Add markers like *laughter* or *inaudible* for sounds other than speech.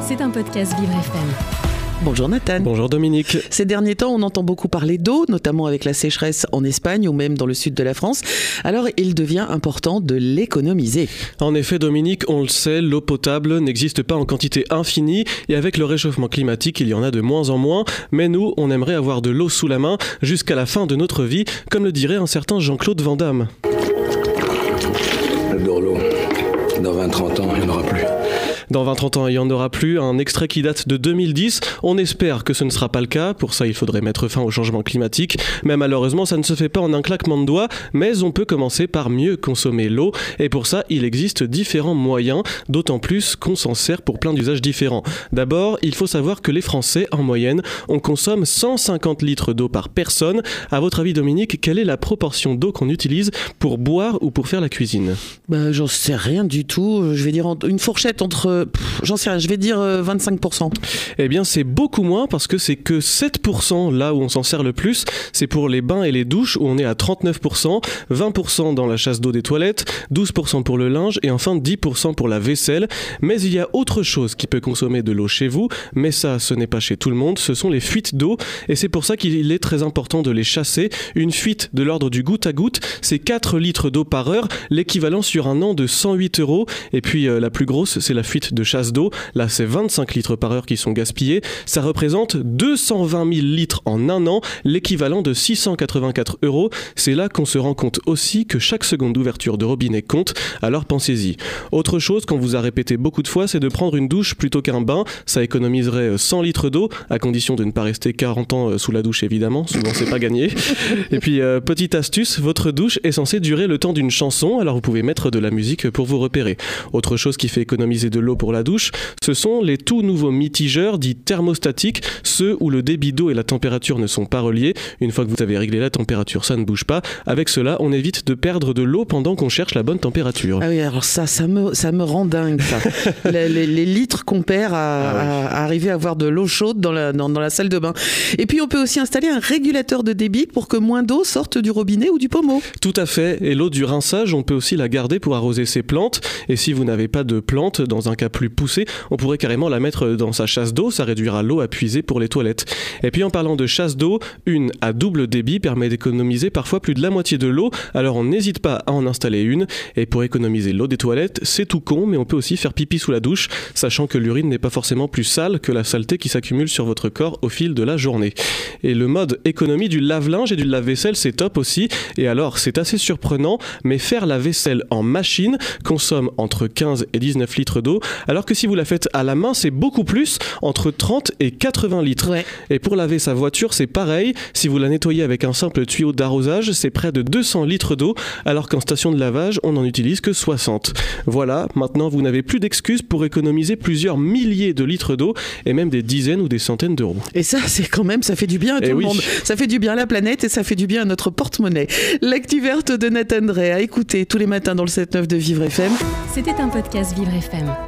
C'est un podcast Vivre FM. Bonjour Nathan. Bonjour Dominique. Ces derniers temps, on entend beaucoup parler d'eau, notamment avec la sécheresse en Espagne ou même dans le sud de la France. Alors, il devient important de l'économiser. En effet, Dominique, on le sait, l'eau potable n'existe pas en quantité infinie et avec le réchauffement climatique, il y en a de moins en moins. Mais nous, on aimerait avoir de l'eau sous la main jusqu'à la fin de notre vie, comme le dirait un certain Jean-Claude Van Damme. l'eau. Dans 20-30 ans, Dans 20-30 ans, il n'y en aura plus. Un extrait qui date de 2010. On espère que ce ne sera pas le cas. Pour ça, il faudrait mettre fin au changement climatique. Mais malheureusement, ça ne se fait pas en un claquement de doigts. Mais on peut commencer par mieux consommer l'eau. Et pour ça, il existe différents moyens. D'autant plus qu'on s'en sert pour plein d'usages différents. D'abord, il faut savoir que les Français, en moyenne, on consomme 150 litres d'eau par personne. À votre avis, Dominique, quelle est la proportion d'eau qu'on utilise pour boire ou pour faire la cuisine? Bah, J'en sais rien du tout. Je vais dire une fourchette entre j'en sais rien, je vais dire 25%. Euh, eh bien, c'est beaucoup moins parce que c'est que 7% là où on s'en sert le plus. C'est pour les bains et les douches où on est à 39%, 20% dans la chasse d'eau des toilettes, 12% pour le linge et enfin 10% pour la vaisselle. Mais il y a autre chose qui peut consommer de l'eau chez vous, mais ça, ce n'est pas chez tout le monde, ce sont les fuites d'eau et c'est pour ça qu'il est très important de les chasser. Une fuite de l'ordre du goutte à goutte, c'est 4 litres d'eau par heure, l'équivalent sur un an de 108 euros. Et puis euh, la plus grosse, c'est la fuite de chasse d'eau. Là, c'est 25 litres par heure qui sont gaspillés. Ça représente 220 000 litres en un an, l'équivalent de 684 euros. C'est là qu'on se rend compte aussi que chaque seconde d'ouverture de robinet compte, alors pensez-y. Autre chose qu'on vous a répété beaucoup de fois, c'est de prendre une douche plutôt qu'un bain. Ça économiserait 100 litres d'eau, à condition de ne pas rester 40 ans euh, sous la douche évidemment, souvent c'est pas gagné. *laughs* Et puis, euh, petite astuce, votre douche est censée durer le temps d'une chanson, alors vous pouvez mettre de la musique pour vous repérer. Autre chose qui fait économiser de l'eau pour la douche, ce sont les tout nouveaux mitigeurs dits thermostatiques, ceux où le débit d'eau et la température ne sont pas reliés. Une fois que vous avez réglé la température, ça ne bouge pas. Avec cela, on évite de perdre de l'eau pendant qu'on cherche la bonne température. Ah oui, alors ça, ça me, ça me rend dingue, ça. *laughs* les, litres qu'on perd à, ah arriver à avoir de l'eau chaude dans la, dans, la salle de bain. Et puis, on peut aussi installer un régulateur de débit pour que moins d'eau sorte du robinet ou du pommeau. Tout à fait. Et l'eau du rinçage, on peut aussi la garder pour arroser ses plantes. Et si vous n'avez pas de plantes, dans un cas plus poussé, on pourrait carrément la mettre dans sa chasse d'eau, ça réduira l'eau à puiser pour les toilettes. Et puis en parlant de chasse d'eau, une à double débit permet d'économiser parfois plus de la moitié de l'eau, alors on n'hésite pas à en installer une. Et pour économiser l'eau des toilettes, c'est tout con, mais on peut aussi faire pipi sous la douche, sachant que l'urine n'est pas forcément plus sale que la saleté qui s'accumule sur votre corps au fil de la journée. Et le mode économie du lave-linge et du lave-vaisselle, c'est top aussi. Et alors, c'est assez surprenant, mais faire la vaisselle en machine consomme entre 15 et 19 litres d'eau, alors que si vous la faites à la main, c'est beaucoup plus, entre 30 et 80 litres. Et pour laver sa voiture, c'est pareil. Si vous la nettoyez avec un simple tuyau d'arrosage, c'est près de 200 litres d'eau, alors qu'en station de lavage, on n'en utilise que 60. Voilà, maintenant vous n'avez plus d'excuses pour économiser plusieurs milliers de litres d'eau et même des dizaines ou des centaines d'euros. Et ça, *laughs* c'est quand même, ça fait du bien à tout eh le monde. Ça fait du bien à la planète et ça fait du bien à notre porte-monnaie. L'actu verte de Nathan Drey à écouter tous les matins dans le 7-9 de Vivre FM. C'était un podcast Vivre FM.